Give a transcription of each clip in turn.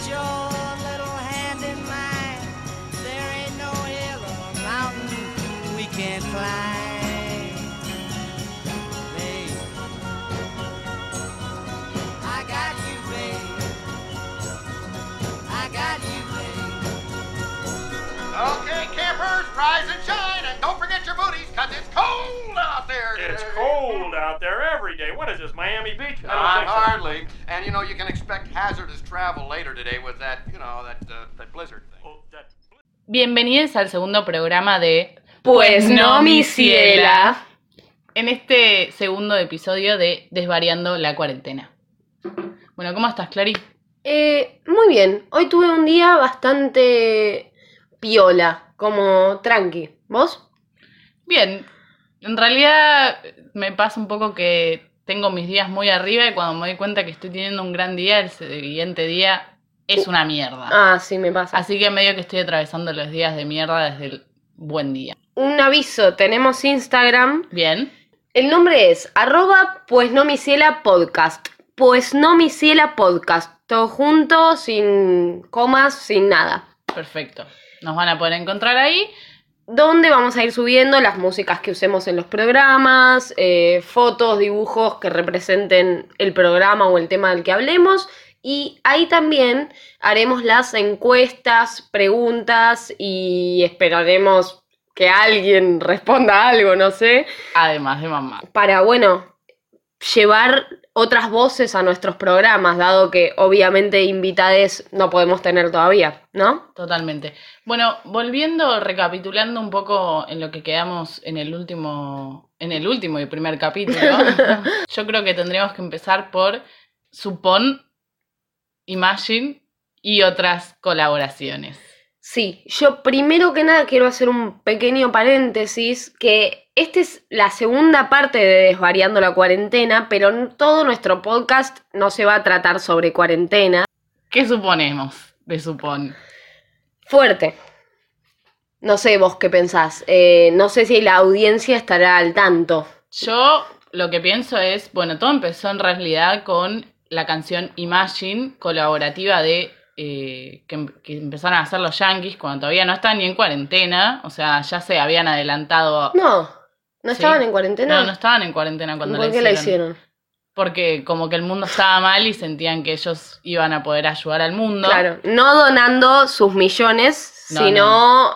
家 It's cold out there every day. What is this, Miami Beach? I don't Not think so. hardly. And you know, you can expect hazardous travel later today with that, you know, that uh, that blizzard thing. Oh, that- Bienvenidos al segundo programa de Pues no, mi ciela. En este segundo episodio de Desvariando la cuarentena. Bueno, ¿cómo estás, Clary? Eh, muy bien. Hoy tuve un día bastante piola, como tranqui. ¿Vos? Bien. En realidad me pasa un poco que tengo mis días muy arriba y cuando me doy cuenta que estoy teniendo un gran día, el siguiente día es una mierda. Ah, sí, me pasa. Así que medio que estoy atravesando los días de mierda desde el buen día. Un aviso, tenemos Instagram. Bien. El nombre es arroba pues no mi ciela podcast. Pues no mi ciela podcast. Todo junto, sin comas, sin nada. Perfecto. Nos van a poder encontrar ahí. Donde vamos a ir subiendo las músicas que usemos en los programas, eh, fotos, dibujos que representen el programa o el tema del que hablemos. Y ahí también haremos las encuestas, preguntas y esperaremos que alguien responda algo, no sé, Además de mamá. para, bueno, llevar otras voces a nuestros programas, dado que obviamente invitades no podemos tener todavía, ¿no? Totalmente. Bueno, volviendo, recapitulando un poco en lo que quedamos en el último, en el último y primer capítulo, yo creo que tendríamos que empezar por Supon, Imagine y otras colaboraciones. Sí, yo primero que nada quiero hacer un pequeño paréntesis, que esta es la segunda parte de Desvariando la cuarentena, pero todo nuestro podcast no se va a tratar sobre cuarentena. ¿Qué suponemos de Supon? Fuerte. No sé vos qué pensás. Eh, no sé si la audiencia estará al tanto. Yo lo que pienso es, bueno, todo empezó en realidad con la canción Imagine, colaborativa de eh, que, em- que empezaron a hacer los Yankees cuando todavía no estaban ni en cuarentena, o sea, ya se habían adelantado. No, no Sí. estaban en cuarentena. No, no estaban en cuarentena cuando ¿Por la qué hicieron. la hicieron? Porque como que el mundo estaba mal y sentían que ellos iban a poder ayudar al mundo Claro, no donando sus millones, No, sino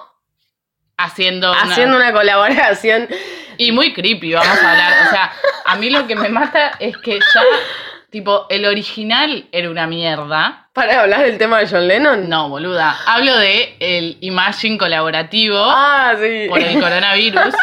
haciendo una- haciendo una colaboración. Y muy creepy, vamos a hablar. O sea, a mí lo que me mata es que ya, tipo, el original era una mierda. ¿Para hablar del tema de John Lennon? No, boluda. Hablo de el Imagine colaborativo Ah, sí. por el coronavirus.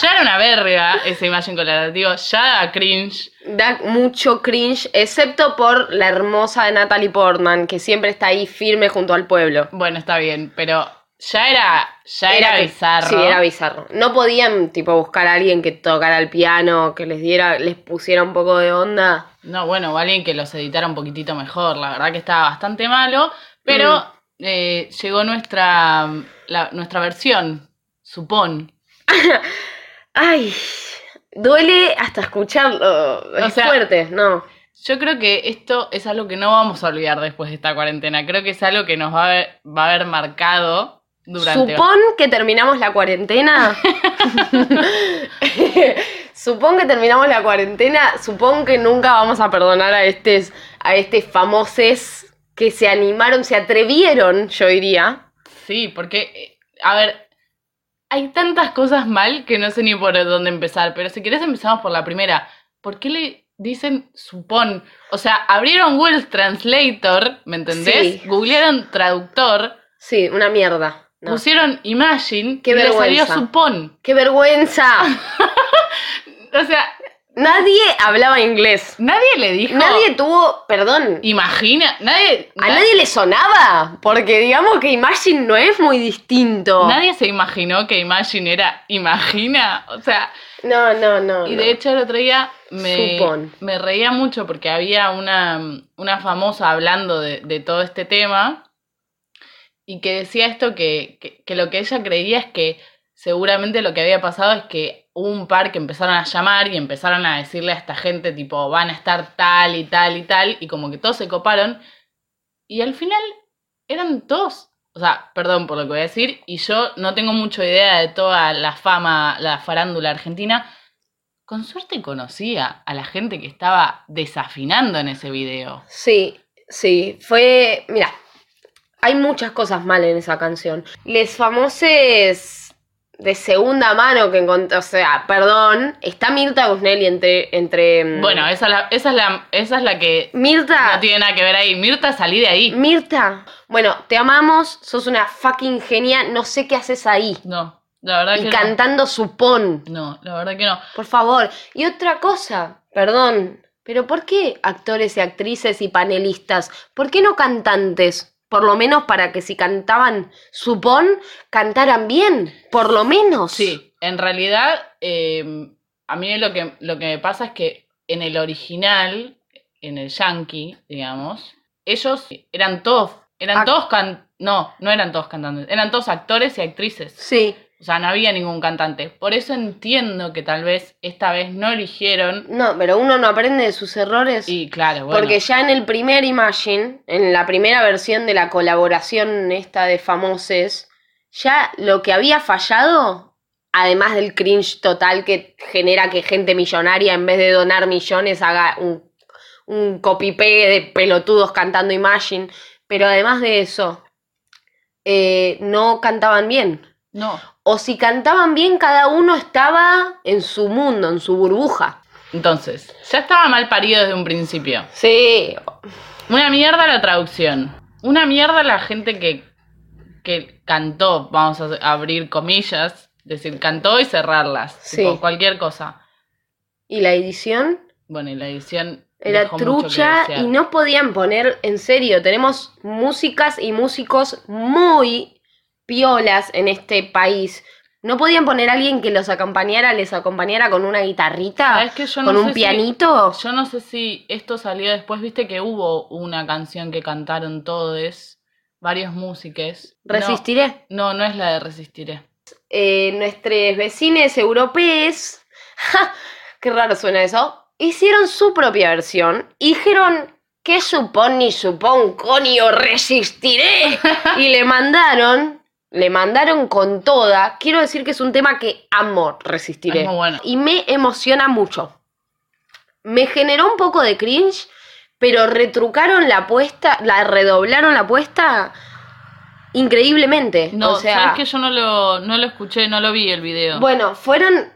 Ya era una verga ese Imagine colaborativo. Ya da cringe. Da mucho cringe, excepto por la hermosa de Natalie Portman, que siempre está ahí firme junto al pueblo. Bueno, está bien, pero ya era, ya era, bizarro. Sí, era bizarro. No podían, tipo, buscar a alguien que tocara el piano, que les diera, les pusiera un poco de onda. No, bueno, o alguien que los editara un poquitito mejor. La verdad que estaba bastante malo. Pero Mm. eh, llegó nuestra, la- nuestra versión, supón. Ay, duele hasta escucharlo. Es sea, fuerte, ¿no? Yo creo que esto es algo que no vamos a olvidar después de esta cuarentena. Creo que es algo que nos va a haber, va a haber marcado durante... Supón que terminamos la cuarentena. supón que terminamos la cuarentena. Supón que nunca vamos a perdonar a estos, a estos famosos que se animaron, se atrevieron, yo diría. Sí, porque, eh, a ver, hay tantas cosas mal que no sé ni por dónde empezar. Pero si querés empezamos por la primera. ¿Por qué le dicen supón? O sea, abrieron Google Translator, ¿me entendés? Sí. Googlearon traductor, Sí, una mierda. No. pusieron Imagine Qué y le salió supón. ¡Qué vergüenza! O sea, Nadie hablaba inglés. nadie le dijo... Nadie tuvo, perdón, Imagina, nadie... a na- nadie le sonaba, porque digamos que Imagine no es muy distinto. Nadie se imaginó que Imagine era Imagina. O sea, No, no, no. y no. de hecho el otro día me, Supón. me reía mucho porque había una, una famosa hablando de, de todo este tema y que decía esto que, que, que lo que ella creía es que seguramente lo que había pasado es que un par que empezaron a llamar y empezaron a decirle a esta gente tipo van a estar tal y tal y tal y como que todos se coparon y al final eran todos, o sea, perdón por lo que voy a decir, y yo no tengo mucha idea de toda la fama, la farándula argentina. Con suerte conocía a la gente que estaba desafinando en ese video. Sí, sí, fue, mira, hay muchas cosas mal en esa canción. Les famosos de segunda mano que encontré, o sea, perdón, está Mirta Gusnelli entre, entre... mm, Bueno, esa, es la- esa, es la, esa es la que Mirta, no tiene nada que ver ahí. Mirta, salí de ahí. Mirta, bueno, te amamos, sos una fucking genia, no sé qué haces ahí. No, la verdad Y que cantando supón, no. No, la verdad que no. por favor. Y otra cosa, perdón, pero ¿por qué actores y actrices y panelistas? ¿Por qué no cantantes? Por lo menos para que si cantaban supón, cantaran bien, por lo menos. Sí, en realidad, eh, a mí lo que, lo que me pasa es que en el original, en el yankee, digamos, ellos eran todos, eran Ac- todos can no, no eran todos cantantes, eran todos actores y actrices. Sí, O sea, no había ningún cantante. Por eso entiendo que tal vez esta vez no eligieron. no, pero uno no aprende de sus errores. Y claro, bueno. Porque ya en el primer Imagine, en la primera versión de la colaboración esta de Famoses, ya lo que había fallado, además del cringe total que genera que gente millonaria en vez de donar millones haga un, un copy-pegue de pelotudos cantando Imagine, pero además de eso, eh, no cantaban bien. No. O si cantaban bien, cada uno estaba en su mundo, en su burbuja. Entonces, ya estaba mal parido desde un principio. Sí, Una mierda la traducción. Una mierda la gente que, que cantó, vamos a abrir comillas, decir cantó y cerrarlas. Sí. Tipo, cualquier cosa. ¿y la edición? Bueno, y la edición Era trucha y no podían poner, en serio, tenemos músicas y músicos muy piolas en este país. No podían poner a alguien que los acompañara, les acompañara con una guitarrita, con sé un si- pianito. Yo no sé si esto salió después, viste que hubo una canción que cantaron todos, varios músicos. Resistiré. No, no es la de Resistiré. Eh, nuestros vecinos europeos, ¡ja! qué raro suena eso, hicieron su propia versión y dijeron que supón ni supón, coño, resistiré. y le mandaron, le mandaron con toda. Quiero decir que es un tema que amo, resistiré. Es muy bueno. Y me emociona mucho. Me generó un poco de cringe, pero retrucaron la apuesta, la redoblaron la apuesta increíblemente. No, o sea, sabes que yo no lo, no lo escuché, no lo vi el video. bueno, fueron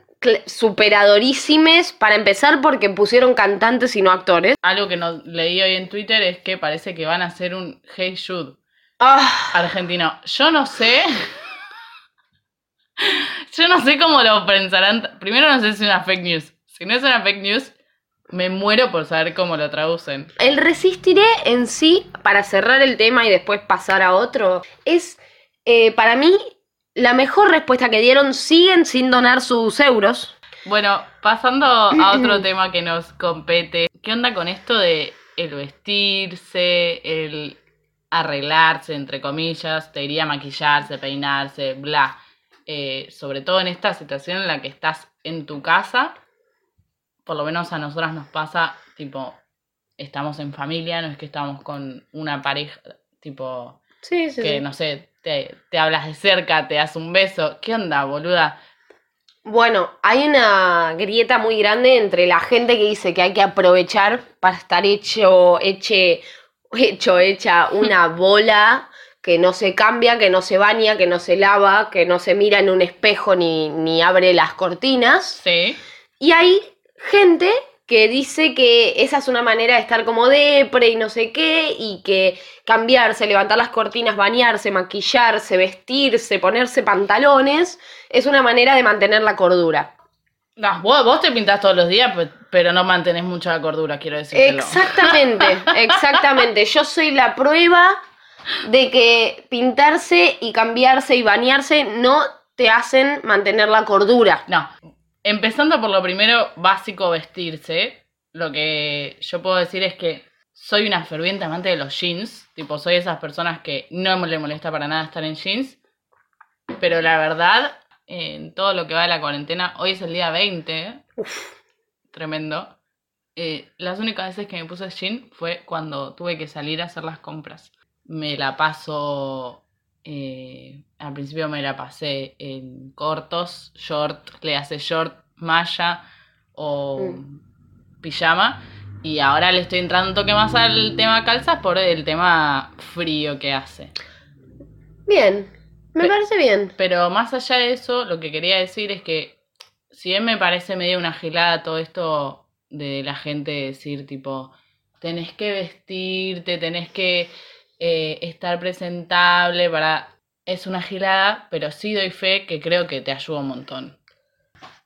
superadorísimes para empezar porque pusieron cantantes y no actores. Algo que no leí hoy en Twitter es que parece que van a hacer un Hey Jude Ah, argentino. Yo no sé. Yo no sé cómo lo pensarán. Primero no sé si es una fake news. Si no es una fake news, me muero por saber cómo lo traducen. el resistiré en sí, para cerrar el tema y después pasar a otro, es eh, para mí la mejor respuesta que dieron. Siguen sin donar sus euros. Bueno, pasando a otro tema que nos compete. ¿Qué onda con esto de el vestirse, el arreglarse, entre comillas? Te diría maquillarse, peinarse, bla. Eh, sobre todo en esta situación en la que estás en tu casa, por lo menos a nosotras nos pasa, tipo, estamos en familia, no es que estamos con una pareja, tipo, Sí, sí, que sí. no sé, te, te hablas de cerca, te das un beso. ¿Qué onda, boluda? Bueno, hay una grieta muy grande entre la gente que dice que hay que aprovechar para estar hecho, eche, hecho, hecha una bola que no se cambia, que no se baña, que no se lava, que no se mira en un espejo ni, ni abre las cortinas. Sí. Y hay gente que dice que esa es una manera de estar como depre y no sé qué, y que cambiarse, levantar las cortinas, bañarse, maquillarse, vestirse, ponerse pantalones, es una manera de mantener la cordura. No, vos, vos te pintás todos los días, pe- pero no mantenés mucha cordura, quiero decirlo. Exactamente, exactamente. Yo soy la prueba de que pintarse y cambiarse y bañarse no te hacen mantener la cordura. No. Empezando por lo primero, básico vestirse. Lo que yo puedo decir es que soy una ferviente amante de los jeans. Tipo, soy esas personas que no le molesta para nada estar en jeans. Pero la verdad, en todo lo que va de la cuarentena, hoy es el día 20. Tremendo. Eh, las únicas veces que me puse jean fue cuando tuve que salir a hacer las compras. me la paso. eh, al principio me la pasé en cortos, short, le hace short, malla o pijama. Y ahora le estoy entrando un toque más al tema calzas por el tema frío que hace. Bien, me Pe- parece bien. Pero más allá de eso, lo que quería decir es que si bien me parece medio una gilada todo esto de la gente decir tipo, tenés que vestirte, tenés que eh, estar presentable para... Es una gilada, pero sí doy fe que creo que te ayuda un montón.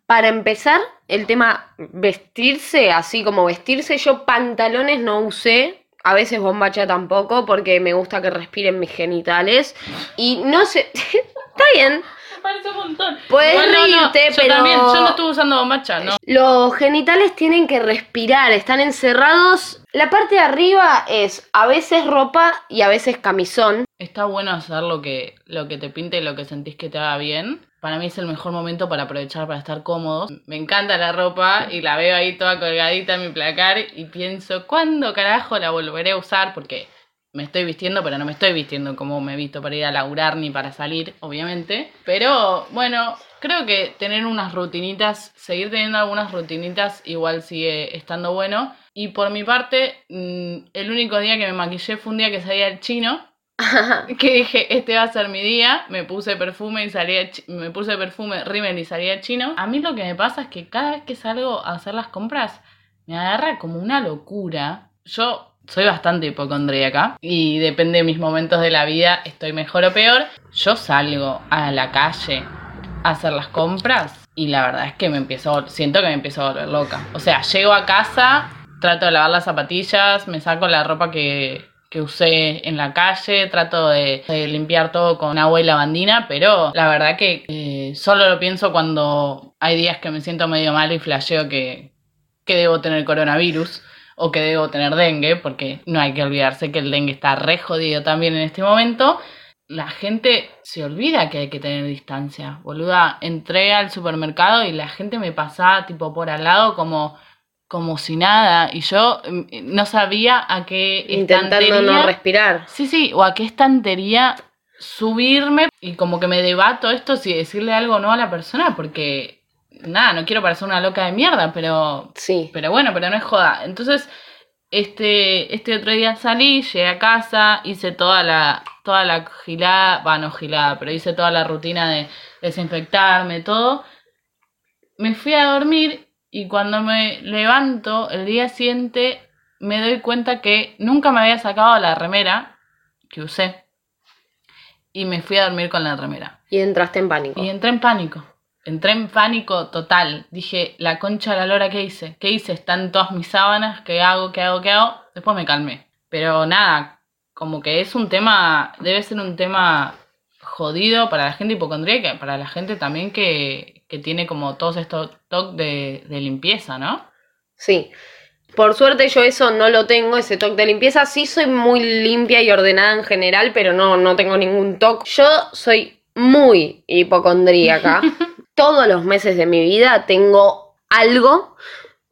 Para empezar, el tema vestirse, así como vestirse, yo pantalones no usé, a veces bombacha tampoco, porque me gusta que respiren mis genitales. Y no sé, está bien, parece un montón. Puedes no, reírte, yo pero- también, yo no estuve usando bombacha, ¿no? los genitales tienen que respirar, están encerrados. La parte de arriba es a veces ropa y a veces camisón. Está bueno hacer lo que, lo que te pinte y lo que sentís que te haga bien. Para mí es el mejor momento para aprovechar para estar cómodos. Me encanta la ropa y la veo ahí toda colgadita en mi placar y pienso, ¿cuándo carajo la volveré a usar? Porque me estoy vistiendo, pero no me estoy vistiendo como me he visto para ir a laburar ni para salir, obviamente. Pero bueno, creo que tener unas rutinitas, seguir teniendo algunas rutinitas igual sigue estando bueno. Y por mi parte, mm, el único día que me maquillé fue un día que salía el chino que dije, este va a ser mi día, me puse perfume y salía, chi- me puse perfume, rímel y salía chino. A mí lo que me pasa es que cada vez que salgo a hacer las compras, me agarra como una locura. Yo soy bastante hipocondríaca y depende de mis momentos de la vida, estoy mejor o peor. Yo salgo a la calle a hacer las compras y la verdad es que me empiezo, siento que me empiezo a volver loca. O sea, llego a casa, trato de lavar las zapatillas, me saco la ropa que, que usé en la calle, trato de, de limpiar todo con agua y lavandina, pero la verdad que eh, solo lo pienso cuando hay días que me siento medio mal y flasheo que, que debo tener coronavirus o que debo tener dengue, porque no hay que olvidarse que el dengue está re jodido también en este momento. La gente se olvida que hay que tener distancia. Boluda, entré al supermercado y la gente me pasaba tipo por al lado como, como si nada. Y yo mm, no sabía a qué Intentando estantería- no respirar. Sí, sí, o a qué estantería subirme y como que me debato esto si decirle algo o no a la persona porque nada, no quiero parecer una loca de mierda, pero Sí. pero bueno, pero no es joda. Entonces, este, este otro día salí, llegué a casa, hice toda la, toda la gilada, gilada, pero hice toda la rutina de desinfectarme, todo. Me fui a dormir y cuando me levanto el día siguiente me doy cuenta que nunca me había sacado la remera que usé. Y me fui a dormir con la remera. Y entraste en pánico. Y entré en pánico. Entré en pánico total. Dije, la concha de la lora, ¿qué hice? ¿Qué hice? Están todas mis sábanas, ¿qué hago? ¿Qué hago? ¿Qué hago? Después me calmé. Pero nada, como que es un tema, debe ser un tema jodido para la gente hipocondríaca, para la gente también que, que tiene como todos estos toques de, de limpieza, ¿no? Sí. Por suerte yo eso no lo tengo, ese toque de limpieza. Sí soy muy limpia y ordenada en general, pero no, no tengo ningún toque. Yo soy muy hipocondríaca. Todos los meses de mi vida tengo algo,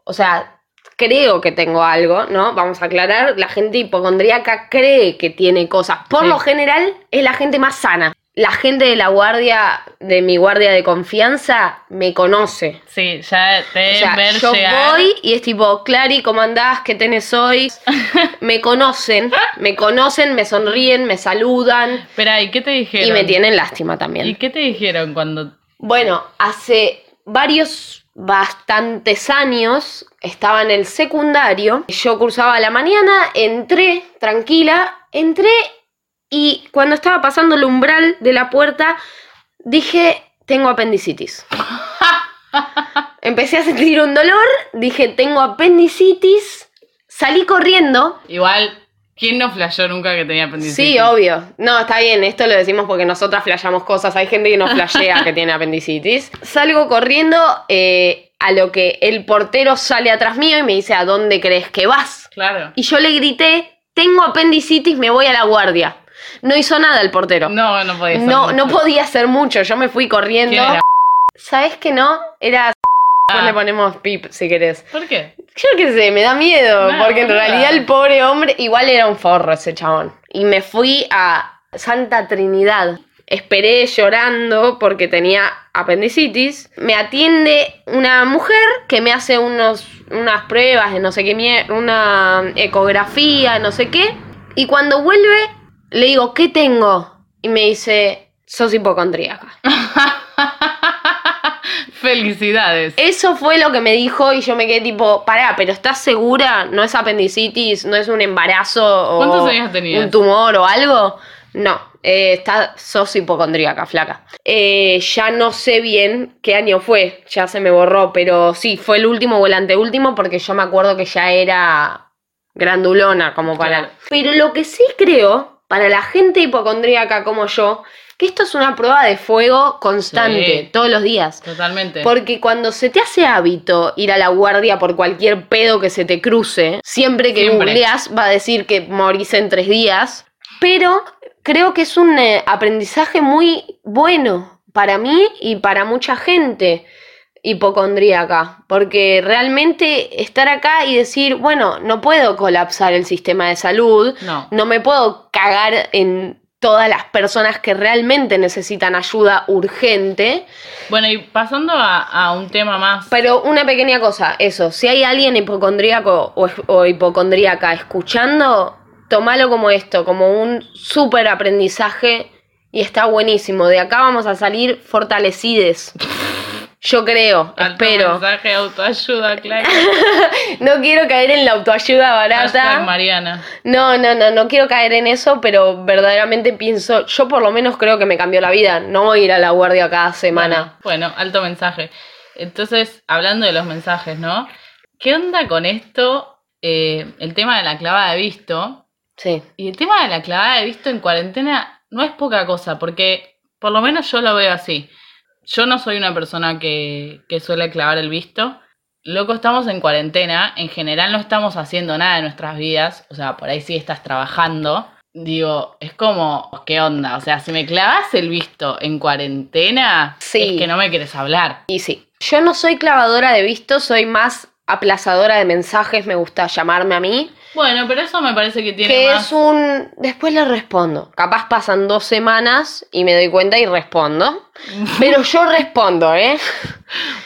o sea, creo que tengo algo, ¿no? Vamos a aclarar, la gente hipocondríaca cree que tiene cosas. Por Sí. lo general es la gente más sana. La gente de la guardia, de mi guardia de confianza, me conoce. Sí, ya te O sea, ver yo llegar. voy y es tipo, Clary, ¿cómo andás? ¿Qué tenés hoy? me conocen, me conocen, me sonríen, me saludan Espera, ¿y qué te dijeron? y me tienen lástima ¿Y también. qué te dijeron cuando Bueno, hace varios, bastantes años, estaba en el secundario, yo cursaba a la mañana, entré tranquila, entré y cuando estaba pasando el umbral de la puerta, dije, tengo apendicitis. Empecé a sentir un dolor, dije, tengo apendicitis, salí corriendo. Igual, ¿quién no flasheó nunca que tenía apendicitis? Sí, obvio. No, está bien, esto lo decimos porque nosotras flasheamos cosas. Hay gente que no flashea que tiene apendicitis. Salgo corriendo eh, a lo que el portero sale atrás mío y me dice, ¿a dónde crees que vas? Claro. Y yo le grité, tengo apendicitis, me voy a la guardia. No hizo nada el portero. No, no podía ser no, mucho. no podía hacer mucho. Yo me fui corriendo. ¿Quién era? ¿Sabes que no? Era... Después Ah. le ponemos pip si querés. ¿Por qué? Yo qué sé, me da miedo, No, porque en realidad el pobre hombre igual era un forro ese chabón. y me fui a Santa Trinidad. Esperé llorando porque tenía apendicitis. Me atiende una mujer que me hace unos, unas pruebas de no sé qué, una ecografía, no sé qué. Y cuando vuelve, le digo, ¿qué tengo? Y me dice, sos hipocondríaca. Felicidades. Eso fue lo que me dijo y yo me quedé tipo, pará, pero ¿estás segura? ¿No es apendicitis? ¿No es un embarazo? O ¿Cuántos años tenías? ¿Un tumor o algo? No, eh, está, sos hipocondríaca, flaca. Eh, ya no sé bien qué año fue, ya se me borró, pero sí, fue el último o el anteúltimo porque yo me acuerdo que ya era grandulona como para... Claro. Pero lo que sí creo, para la gente hipocondríaca como yo, que esto es una prueba de fuego constante, Sí. todos los días. Totalmente. Porque cuando se te hace hábito ir a la guardia por cualquier pedo que se te cruce, siempre que Siempre. googleas va a decir que morís en tres días. Pero creo que es un eh, aprendizaje muy bueno para mí y para mucha gente hipocondríaca. Porque realmente estar acá y decir, bueno, no puedo colapsar el sistema de salud, No. no me puedo cagar en todas las personas que realmente necesitan ayuda urgente. Bueno, y pasando a, a un tema más. Pero una pequeña cosa, eso, si hay alguien hipocondríaco o, o hipocondríaca escuchando, tomalo como esto, como un súper aprendizaje y está buenísimo. De acá vamos a salir fortalecides. Yo creo, Alto espero. mensaje de autoayuda, claro. No quiero caer en la autoayuda Hashtag barata. Mariana. No, no, no, no quiero caer en eso, pero verdaderamente pienso, yo por lo menos creo que me cambió la vida. No ir a la guardia cada semana. Bueno, bueno, alto mensaje. Entonces, hablando de los mensajes, ¿no? ¿Qué onda con esto? Eh, el tema de la clavada de visto. Sí. Y el tema de la clavada de visto en cuarentena no es poca cosa, porque por lo menos yo lo veo así. Yo no soy una persona que, que suele clavar el visto. Loco, estamos en cuarentena. En general no estamos haciendo nada de nuestras vidas. O sea, por ahí sí estás trabajando. Digo, es como, ¿qué onda? O sea, si me clavas el visto en cuarentena, Sí. es que no me quieres hablar. Y sí. Yo no soy clavadora de visto, soy más aplazadora de mensajes, me gusta llamarme a mí. Bueno, pero eso me parece que tiene Que más... es un... Después le respondo. Capaz pasan dos semanas y me doy cuenta y respondo. Pero yo respondo, ¿eh?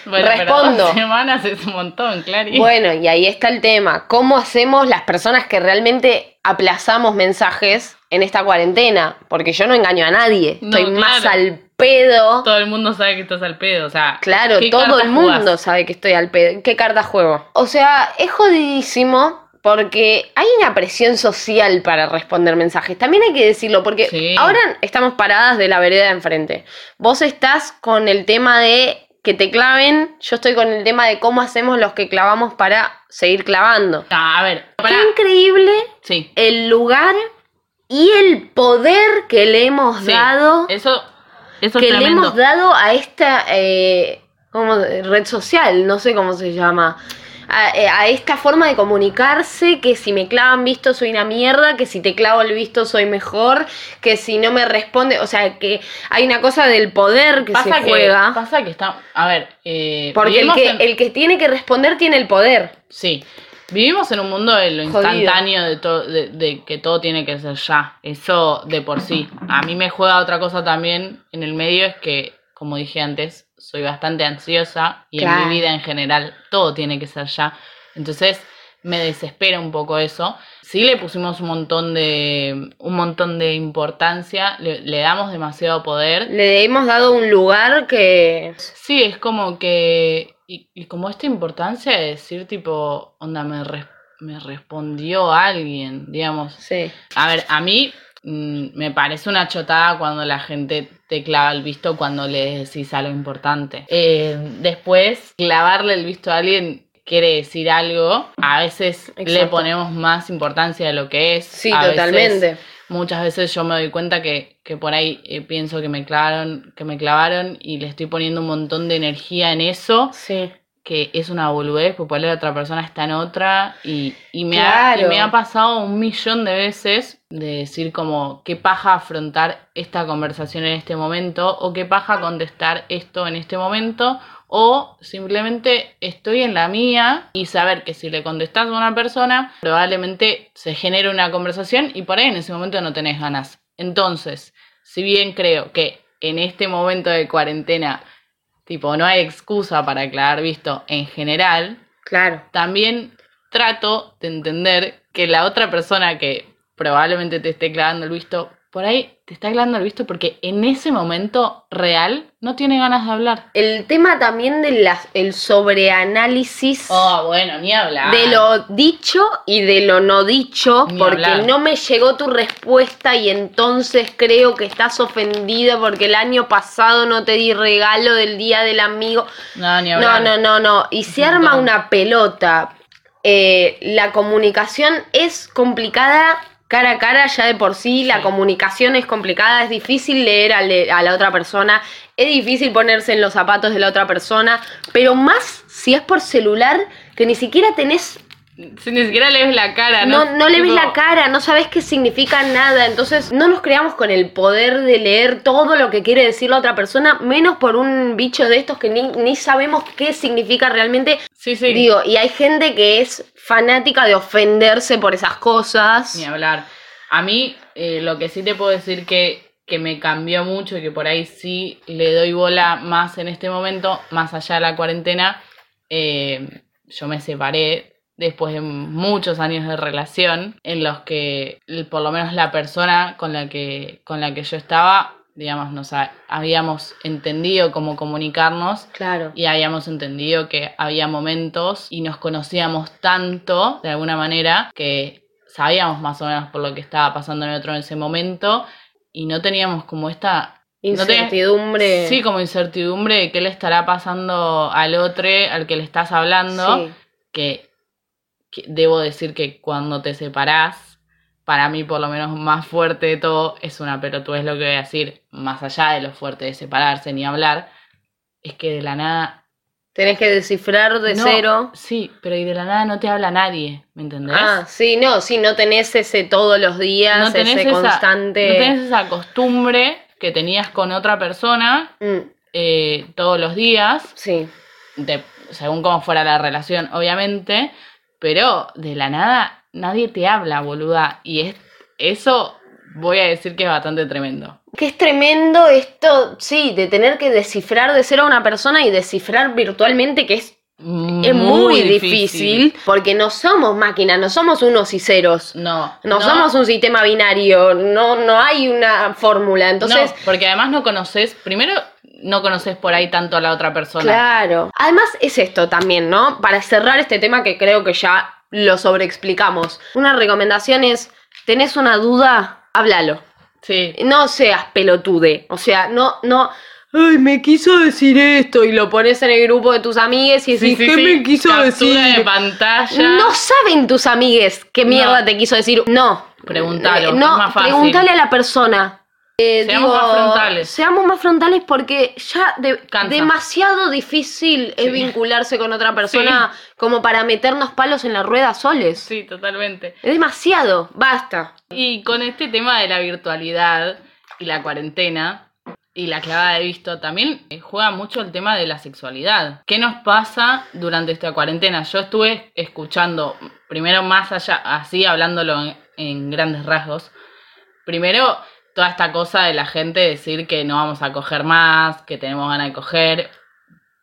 Bueno, pero respondo. dos semanas es un montón, Clary. Bueno, y ahí está el tema. ¿Cómo hacemos las personas que realmente aplazamos mensajes en esta cuarentena? Porque yo no engaño a nadie. No, Estoy más claro. al pedo. Todo el mundo sabe que estás al pedo, o sea... Claro, ¿qué todo el mundo jugás? sabe que estoy al pedo. ¿Qué carta juego? O sea, es jodidísimo porque hay una presión social para responder mensajes. También hay que decirlo porque Sí. ahora estamos paradas de la vereda de enfrente. Vos estás con el tema de que te claven, yo estoy con el tema de cómo hacemos los que clavamos para seguir clavando. Ah, a ver, Qué increíble Sí. el lugar y el poder que le hemos sí. dado Eso, eso que es le hemos dado a esta eh, red social, no sé cómo se llama. A, eh, a esta forma de comunicarse, que si me clavan visto soy una mierda, que si te clavo el visto soy mejor, que si no me responde, o sea, que hay una cosa del poder que pasa se que, juega. Pasa que está... A ver, eh, porque el que, en- el que tiene que responder tiene el poder. Sí. Vivimos en un mundo de lo instantáneo, de, to- de, de que todo tiene que ser ya. Eso de por sí. A mí me juega otra cosa también en el medio, es que, como dije antes, soy bastante ansiosa y Claro. en mi vida en general todo tiene que ser ya. Entonces me desespera un poco eso. Sí le pusimos un montón de, un montón de importancia, le, le damos demasiado poder. Le hemos dado un lugar que... Sí, es como que. Y, y como esta importancia de decir, tipo, onda, me, res- me respondió alguien, digamos. Sí. A ver, a mí me parece una chotada cuando la gente te clava el visto cuando le decís algo importante. Eh, después, clavarle el visto a alguien quiere decir algo. A veces le ponemos más importancia de lo que es. Sí, A veces- totalmente. Muchas veces yo me doy cuenta que, que por ahí eh, pienso que me clavaron, que me clavaron y le estoy poniendo un montón de energía en eso Sí. Que es una boludez, porque la otra persona está en otra y, y me ha, y me ha pasado un millón de veces de decir como qué paja afrontar esta conversación en este momento o qué paja contestar esto en este momento o simplemente estoy en la mía y saber que si le contestas a una persona probablemente se genere una conversación y por ahí en ese momento no tenés ganas. Entonces, si bien creo que en este momento de cuarentena tipo no hay excusa para aclarar visto en general, Claro. también trato de entender que la otra persona que probablemente te esté clavando el visto, por ahí te está clavando el visto porque en ese momento real no tiene ganas de hablar. El tema también del el sobreanálisis Oh, bueno, ni hablar. de lo dicho y de lo no dicho, Ni porque hablar. no me llegó tu respuesta y entonces creo que estás ofendida porque el año pasado no te di regalo del día del amigo. No, ni No, hablar. no, no, no. Y se arma una pelota. Eh, la comunicación es complicada cara a cara ya de por sí. La comunicación es complicada, es difícil leer a, le- a la otra persona, es difícil ponerse en los zapatos de la otra persona, pero más si es por celular que ni siquiera tenés Si ni siquiera le ves la cara, ¿no? no, no le ves la cara, no sabes qué significa nada. Entonces, no nos creamos con el poder de leer todo lo que quiere decir la otra persona, menos por un bicho de estos que ni, ni sabemos qué significa realmente. Sí, sí. Digo, y hay gente que es fanática de ofenderse por esas cosas. Ni hablar. A mí, eh, lo que sí te puedo decir que, que me cambió mucho y que por ahí sí le doy bola más en este momento, más allá de la cuarentena, eh, yo me separé después de muchos años de relación en los que por lo menos la persona con la que, con la que yo estaba, digamos, nos ha- habíamos entendido cómo comunicarnos Claro. y habíamos entendido que había momentos y nos conocíamos tanto, de alguna manera, que sabíamos más o menos por lo que estaba pasando en el otro en ese momento y no teníamos como esta... no Incertidumbre. sí, como incertidumbre de qué le estará pasando al otro, al que le estás hablando, Sí. que, que debo decir que cuando te separás, para mí por lo menos más fuerte de todo, es una pelotudez lo que voy a decir, más allá de lo fuerte de separarse ni hablar, es que de la nada Tenés que descifrar de no, cero. Sí, pero y de la nada no te habla nadie, ¿me entendés? Ah, sí, no, sí, no tenés ese todos los días, no tenés, ese esa, constante. no tenés esa costumbre que tenías con otra persona Mm, eh, todos los días, sí. de- según cómo fuera la relación, obviamente, pero de la nada nadie te habla, boluda. Y es, eso voy a decir que es bastante tremendo. Que es tremendo esto, sí, de tener que descifrar de cero a una persona y descifrar virtualmente, que es, es muy, difícil, porque no somos máquinas, no somos unos y ceros. No, No, somos un sistema binario, no, no hay una fórmula. Entonces, No, porque además no conoces, primero no conoces por ahí tanto a la otra persona. claro. Además es esto también, ¿no? Para cerrar este tema que creo que ya lo sobreexplicamos. Una recomendación es, ¿tenés una duda? Háblalo. Sí, No seas pelotude. O sea, no, no. Ay, me quiso decir esto. Y lo pones en el grupo de tus amigues y Sí, decís, sí, ¿qué sí. me quiso Captura decir? de pantalla. No saben tus amigues qué mierda No. te quiso decir. No. Preguntalo, Eh, es no, más fácil. preguntale a la persona. Eh, Seamos digo, más frontales. Seamos más frontales porque ya de- demasiado difícil es vincularse con otra persona como para meternos palos en la rueda soles. Sí, totalmente. Es demasiado. Basta. Y con este tema de la virtualidad y la cuarentena y la clavada de visto, también eh, juega mucho el tema de la sexualidad. ¿Qué nos pasa durante esta cuarentena? Yo estuve escuchando, primero más allá, así hablándolo en, en grandes rasgos, primero toda esta cosa de la gente decir que no vamos a coger más, que tenemos ganas de coger,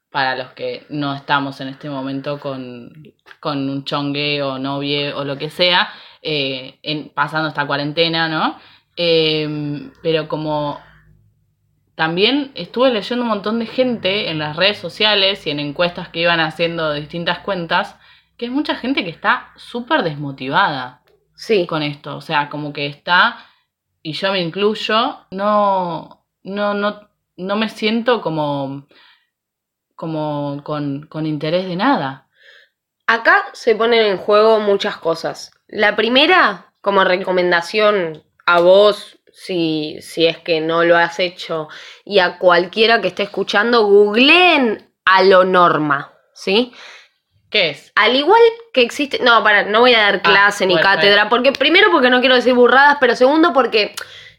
para los que no estamos en este momento con, con un chongue o novie o lo que sea, eh, en, pasando esta cuarentena, ¿no? Eh, pero como también estuve leyendo un montón de gente en las redes sociales y en encuestas que iban haciendo de distintas cuentas, que hay mucha gente que está súper desmotivada Sí. con esto. O sea, como que está, y yo me incluyo, no, no, no, no me siento como, como con, con interés de nada. Acá se ponen en juego muchas cosas. La primera, como recomendación a vos, si, si es que no lo has hecho, y a cualquiera que esté escuchando, googleen a lo norma. ¿sí? ¿Qué es? Al igual que existe. No, para, no voy a dar clase ni cátedra. Porque, primero, porque no quiero decir burradas, pero segundo, porque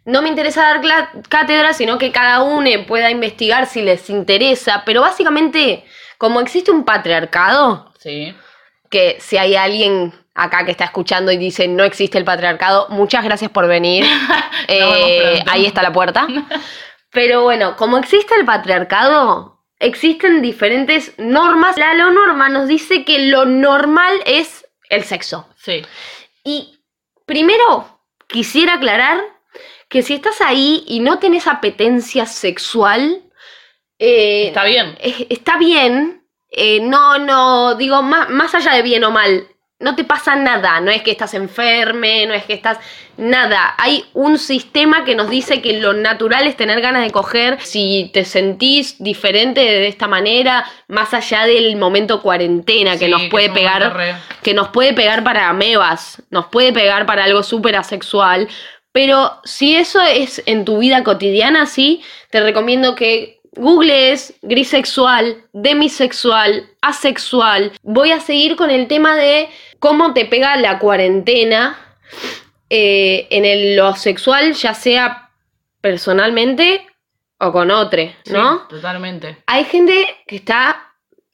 no me interesa dar cátedra, sino que cada uno pueda investigar si les interesa. Pero básicamente, como existe un patriarcado, Sí. que si hay alguien acá que está escuchando y dice no existe el patriarcado, muchas gracias por venir. Eh, ahí está la puerta. Pero bueno, como existe el patriarcado, existen diferentes normas. La lo norma nos dice que lo normal es el sexo. Sí. Y primero quisiera aclarar que si estás ahí y no tenés apetencia sexual, eh, Está bien. es- está bien. eh, no, no, digo, más, más allá de bien o mal, no te pasa nada. No es que estás enferme, no es que estás. Nada. Hay un sistema que nos dice que lo natural es tener ganas de coger. Si te sentís diferente de esta manera, más allá del momento cuarentena que Sí, nos puede pegar. re- Que nos puede pegar para amebas, nos puede pegar para algo súper asexual. Pero si eso es en tu vida cotidiana, sí, te recomiendo que googlees grisexual, demisexual, asexual. Voy a seguir con el tema de cómo te pega la cuarentena eh, en el- lo sexual, ya sea personalmente o con otro, Sí, ¿no? totalmente. Hay gente que está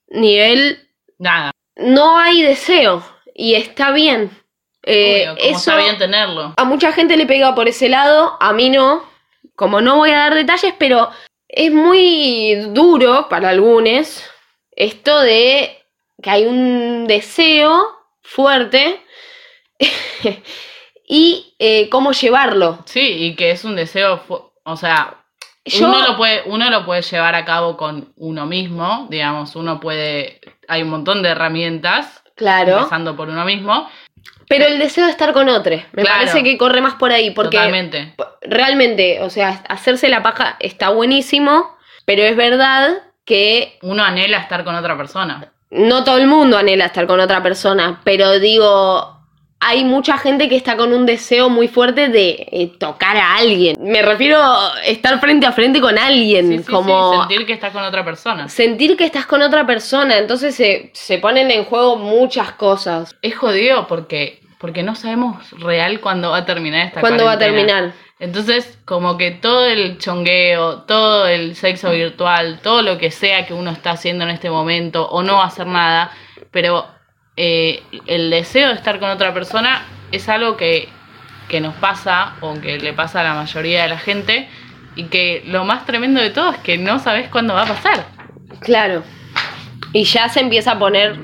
nivel Nada. no hay deseo y está bien. Eh, Obvio, eso está bien tenerlo. a mucha gente le pega por ese lado, a mí no. Como no voy a dar detalles, pero es muy duro para algunos esto de que hay un deseo fuerte y eh, cómo llevarlo. Sí, y que es un deseo, o sea, Yo- uno lo puede, uno lo puede llevar a cabo con uno mismo, digamos, uno puede, hay un montón de herramientas, Claro, empezando por uno mismo, pero el deseo de estar con otro, me Claro. parece que corre más por ahí, porque totalmente. realmente, o sea, hacerse la paja está buenísimo, pero es verdad que Uno anhela estar con otra persona. no todo el mundo anhela estar con otra persona, pero digo, hay mucha gente que está con un deseo muy fuerte de eh, tocar a alguien. Me refiero a estar frente a frente con alguien, Sí, sí, como sí, sentir que estás con otra persona. sentir que estás con otra persona, entonces se, se ponen en juego muchas cosas. Es jodido porque, porque no sabemos real cuándo va a terminar esta ¿Cuándo va a terminar? Entonces, como que todo el chongueo, todo el sexo virtual, todo lo que sea que uno está haciendo en este momento o no va a hacer nada, pero eh, el deseo de estar con otra persona es algo que, que nos pasa o que le pasa a la mayoría de la gente y que lo más tremendo de todo es que no sabes cuándo va a pasar. Claro. Y ya se empieza a poner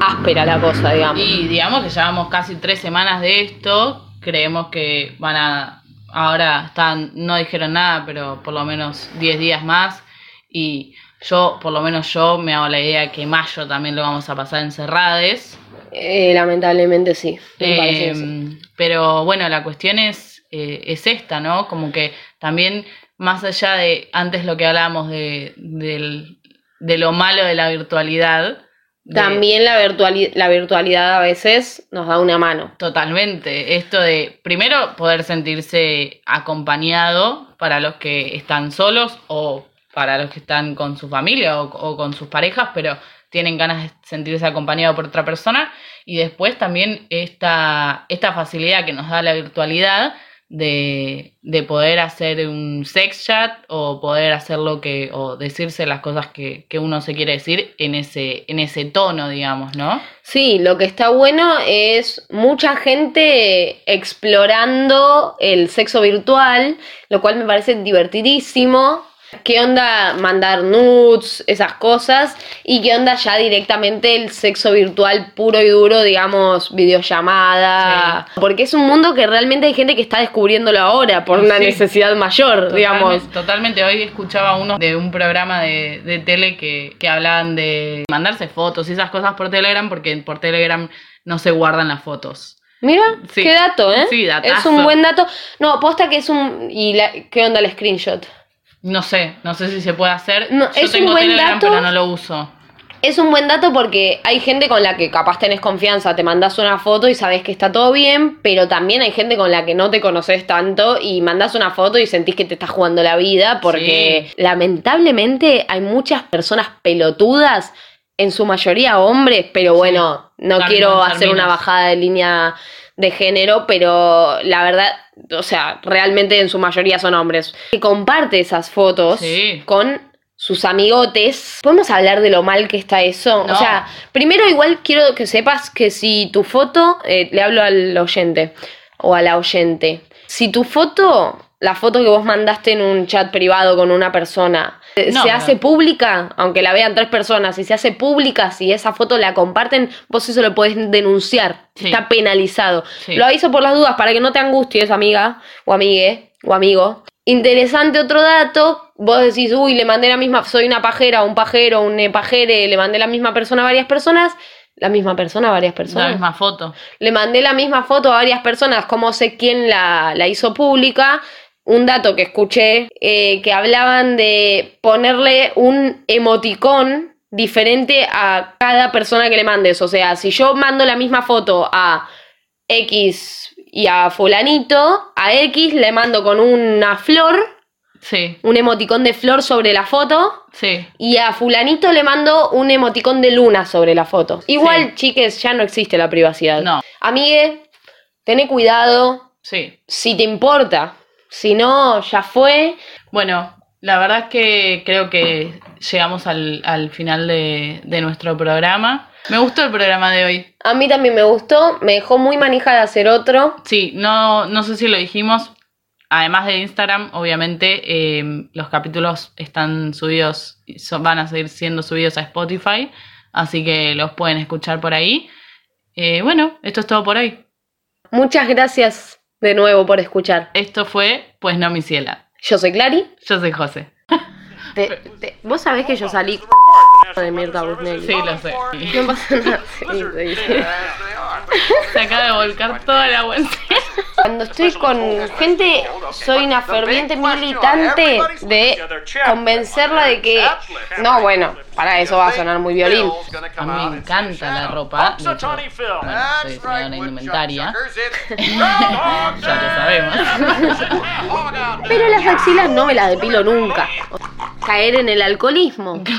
áspera la cosa, digamos. Y digamos que llevamos casi tres semanas de esto, creemos que van a, ahora están, no dijeron nada, pero por lo menos 10 días más y yo, por lo menos yo me hago la idea que mayo también lo vamos a pasar encerrades. Eh, lamentablemente sí. Eh, sí. pero bueno, la cuestión es, eh, es esta, ¿no? Como que también, más allá de antes lo que hablábamos de, de lo malo de la virtualidad. de- También la, virtuali- la virtualidad a veces nos da una mano. Totalmente. Esto de, primero, poder sentirse acompañado para los que están solos o para los que están con su familia o, con sus parejas, pero tienen ganas de sentirse acompañado por otra persona. Y después también esta, esta facilidad que nos da la virtualidad de, de poder hacer un sex chat o poder hacer lo que, o decirse las cosas que, que uno se quiere decir en ese, en ese tono, digamos, ¿no? Sí, lo que está bueno es mucha gente explorando el sexo virtual, lo cual me parece divertidísimo. ¿Qué onda mandar nudes, esas cosas? ¿Y qué onda ya directamente el sexo virtual puro y duro, digamos, videollamada? Porque es un mundo que realmente hay gente que está descubriéndolo ahora por una Sí. necesidad mayor, digamos. Totalmente. Hoy escuchaba uno de un programa de, de tele que, que hablaban de mandarse fotos y esas cosas por Telegram, porque por Telegram no se guardan las fotos. Mira, Sí. qué dato, ¿eh? Sí, es un buen dato. No, posta que es un... ¿Y la- qué onda el screenshot? No sé, no sé si se puede hacer. No, Yo es un tengo buen Telegram, dato. pero no lo uso. Es un buen dato porque hay gente con la que capaz tenés confianza, te mandás una foto y sabes que está todo bien, pero también hay gente con la que no te conoces tanto y mandás una foto y sentís que te estás jugando la vida porque lamentablemente hay muchas personas pelotudas en su mayoría hombres, pero bueno, no quiero hacer una bajada de línea de género, pero la verdad, o sea, realmente en su mayoría son hombres. Que comparte esas fotos Sí. con sus amigotes. ¿Podemos hablar de lo mal que está eso? No. O sea, primero igual quiero que sepas que si tu foto, eh, le hablo al oyente o a la oyente, si tu foto, la foto que vos mandaste en un chat privado con una persona, eh, No, se hace pública, aunque la vean tres personas, si se hace pública, si esa foto la comparten, vos eso lo podés denunciar. Sí. Está penalizado. Sí. Lo aviso por las dudas para que no te angusties, amiga o amigue o amigo. Interesante otro dato, vos decís, uy, le mandé la misma, soy una pajera, un pajero, un eh, pajere, le mandé la misma persona a varias personas, la misma persona a varias La personas. misma foto. Le mandé la misma foto a varias personas, como sé quién la, la hizo pública. Un dato que escuché, eh, que hablaban de ponerle un emoticón diferente a cada persona que le mandes. O sea, si yo mando la misma foto a X y a fulanito, a X le mando con una flor, Sí, un emoticón de flor sobre la foto, sí. y a fulanito le mando un emoticón de luna sobre la foto. Igual, chiques, ya no existe la privacidad. No. Amigue, tené cuidado Sí. si te importa. Si no, ya fue. Bueno, la verdad es que creo que llegamos al, al final de, de nuestro programa. Me gustó el programa de hoy. A mí también me gustó, me dejó muy manija de hacer otro. Sí, no, no sé si lo dijimos. Además de Instagram, obviamente, eh, los capítulos están subidos, son- van a seguir siendo subidos a Spotify, así que los pueden escuchar por ahí. Eh, bueno, esto es todo por hoy. Muchas gracias de nuevo por escuchar. Esto fue Pues no, mi ciela. Yo soy Clary. Yo soy José. Te- te- Vos sabés que yo salí de Mirta Busnelli. Sí, lo sé. No pasa nada. Sí, sí. Se acaba de volcar toda la vuelta. Cuando estoy con gente, soy una ferviente militante de convencerla de que. No, bueno, para eso va a sonar muy violín. A mí me encanta la ropa. De hecho, bueno, soy diseñadora de indumentaria. ya lo sabemos. Pero las axilas no me las depilo nunca. Caer en el alcoholismo.